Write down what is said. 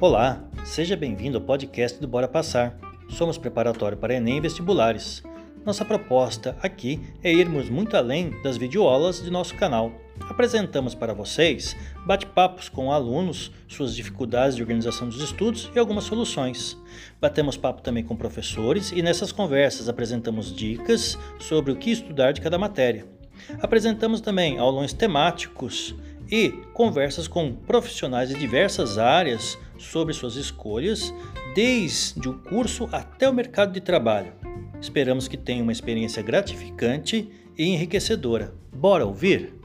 Olá, seja bem-vindo ao podcast do Bora Passar. Somos preparatório para Enem e vestibulares. Nossa proposta aqui é irmos muito além das videoaulas de nosso canal. Apresentamos para vocês bate-papos com alunos, suas dificuldades de organização dos estudos e algumas soluções. Batemos papo também com professores e nessas conversas apresentamos dicas sobre o que estudar de cada matéria. Apresentamos também aulões temáticos e conversas com profissionais de diversas áreas sobre suas escolhas, desde o curso até o mercado de trabalho. Esperamos que tenha uma experiência gratificante e enriquecedora. Bora ouvir?